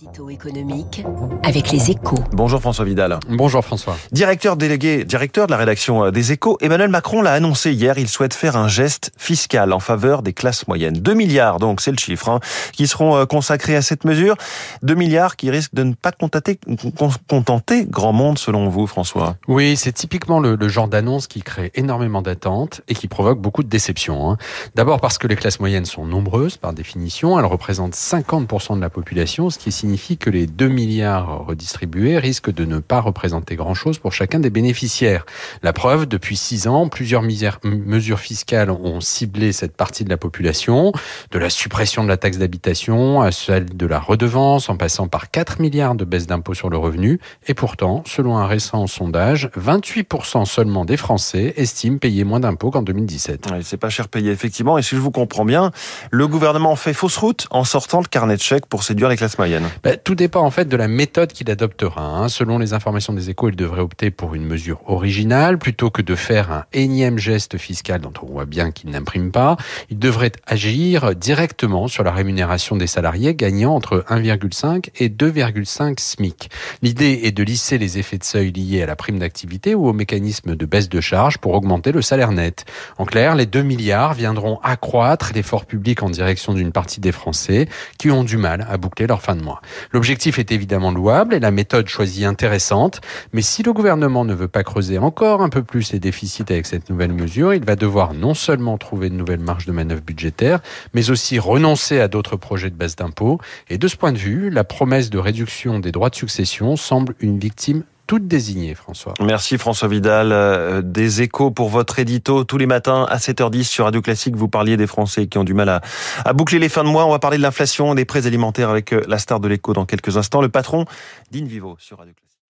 L'édito économique avec les échos. Bonjour François Vidal. Bonjour François. Directeur délégué, directeur de la rédaction des échos, Emmanuel Macron l'a annoncé hier, il souhaite faire un geste fiscal en faveur des classes moyennes. 2 milliards, donc c'est le chiffre, hein, qui seront euh, consacrés à cette mesure. 2 milliards qui risquent de ne pas contenter, contenter grand monde selon vous François. Oui, c'est typiquement le, le, genre d'annonce qui crée énormément d'attentes et qui provoque beaucoup de déceptions. Hein. D'abord parce que les classes moyennes sont nombreuses par définition, elles représentent 50% de la population, ce qui signifie que les 2 milliards redistribués risquent de ne pas représenter grand-chose pour chacun des bénéficiaires. La preuve, depuis 6 ans, plusieurs mesures fiscales ont ciblé cette partie de la population, de la suppression de la taxe d'habitation à celle de la redevance, en passant par 4 milliards de baisse d'impôts sur le revenu. Et pourtant, selon un récent sondage, 28% seulement des Français estiment payer moins d'impôts qu'en 2017. c'est pas cher payé, effectivement. Et si je vous comprends bien, le gouvernement fait fausse route en sortant le carnet de chèques pour séduire les classes moyennes. Ben, tout dépend en fait de la méthode qu'il adoptera. Hein. Selon les informations des échos, il devrait opter pour une mesure originale plutôt que de faire un énième geste fiscal dont on voit bien qu'il n'imprime pas. Il devrait agir directement sur la rémunération des salariés gagnant entre 1,5 et 2,5 SMIC. L'idée est de lisser les effets de seuil liés à la prime d'activité ou au mécanisme de baisse de charge pour augmenter le salaire net. En clair, les 2 milliards viendront accroître l'effort public en direction d'une partie des Français qui ont du mal à boucler leur fin de mois. L'objectif est évidemment louable et la méthode choisie intéressante, mais si le gouvernement ne veut pas creuser encore un peu plus les déficits avec cette nouvelle mesure, il va devoir non seulement trouver de nouvelles marges de manœuvre budgétaires, mais aussi renoncer à d'autres projets de baisse d'impôts. Et de ce point de vue, la promesse de réduction des droits de succession semble une victime toute désignée, François. Merci François Vidal. Euh, des échos pour votre édito tous les matins à 7h10 sur Radio Classique. Vous parliez des Français qui ont du mal à, à boucler les fins de mois. On va parler de l'inflation, des prêts alimentaires avec euh, la star de l'écho dans quelques instants. Le patron d'Invivo sur Radio Classique.